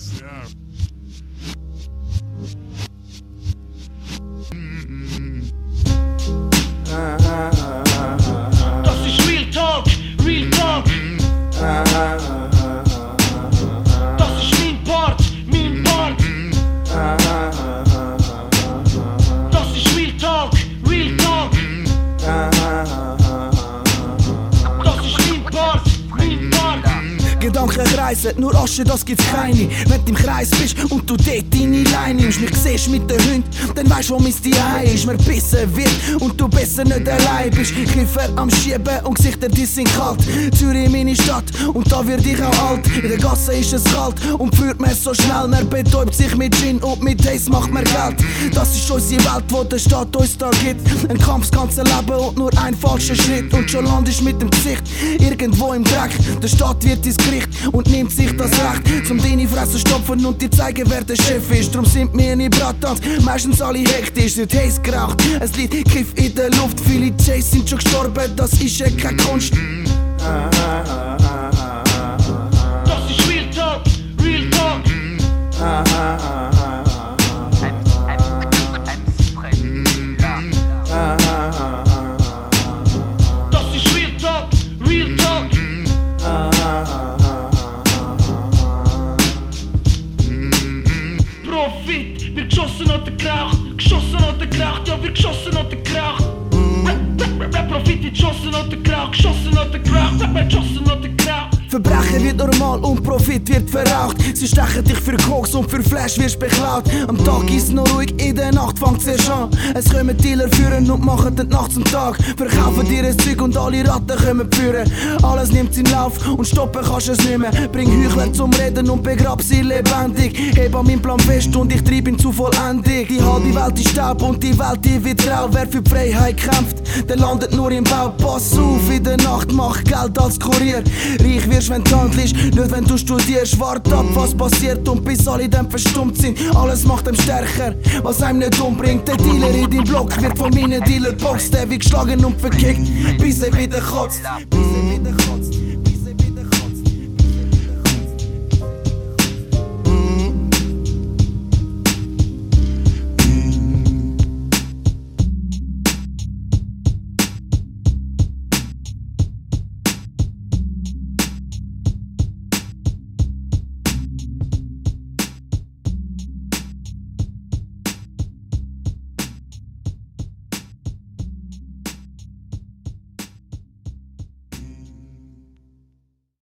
das, ja. Kreisen, nur Asche, das gibt's keine. Wenn du im Kreis bist und du dort deine Leine nimmst, mich siehst mit den Hunden, dann weißt du, wo mein Zuhause ist. Mir bissen wird und du besser nicht allein bist. Kiffer am Schieben und Gesichter, die sind kalt. Zürich, meine Stadt, und da wird ich auch alt. In der Gasse ist es kalt und führt man so schnell. Man betäubt sich mit Gin und mit Haze macht man Geld. Das ist unsere Welt, wo der Staat uns da gibt. Ein Kampf, das ganze Leben und nur ein falscher Schritt. Und schon landest mit dem Gesicht irgendwo im Dreck. Der Staat wird ins Gericht und nimmt sich das Recht, zum deine Fresse stopfen und dir zeigen, wer der Chef ist. Drum sind wir nicht Bratans, meistens alle hektisch, wird heiß geraucht. Es liegt Kiff in der Luft, viele Jays sind schon gestorben, das ist ja keine Kunst. Das ist Real Talk, Real Talk. Profit, wird geschossen oder geraucht, geschossen oder geraucht, ja wird geschossen oder geraucht. Verbrechen wird normal und Profit wird verraucht. Sie stechen dich für Koks und für Flash wirst beklaut. Am Tag ist noch ruhig, in der Nacht fängt es an. Es kommen Dealer führen und machen den Nacht zum Tag. Verkaufen dir ein Zeug und alle Ratten kommen führen. Alles nimmt seinen Lauf und stoppen kannst es nicht mehr. Bring Heuchler zum Reden und begrab sie lebendig. Heb an meinem Plan fest und ich treib ihn zu vollendig. Die halbe Welt ist Staub und die Welt die wird grau. Wer für Freiheit kämpft, der landet nur im Bau. Pass auf, in der Nacht mach Geld als Kurier. Reich wirst, wenn du handelst, nicht wenn du studierst. Wart ab, was passiert und bis alle dann verstummt sind. Alles macht ihm stärker, was einem nicht umbringt. Der Dealer in deinem Block wird von meinen Dealer boxt. Der wird geschlagen und verkickt, bis er wieder kotzt. Bis er wieder kotzt.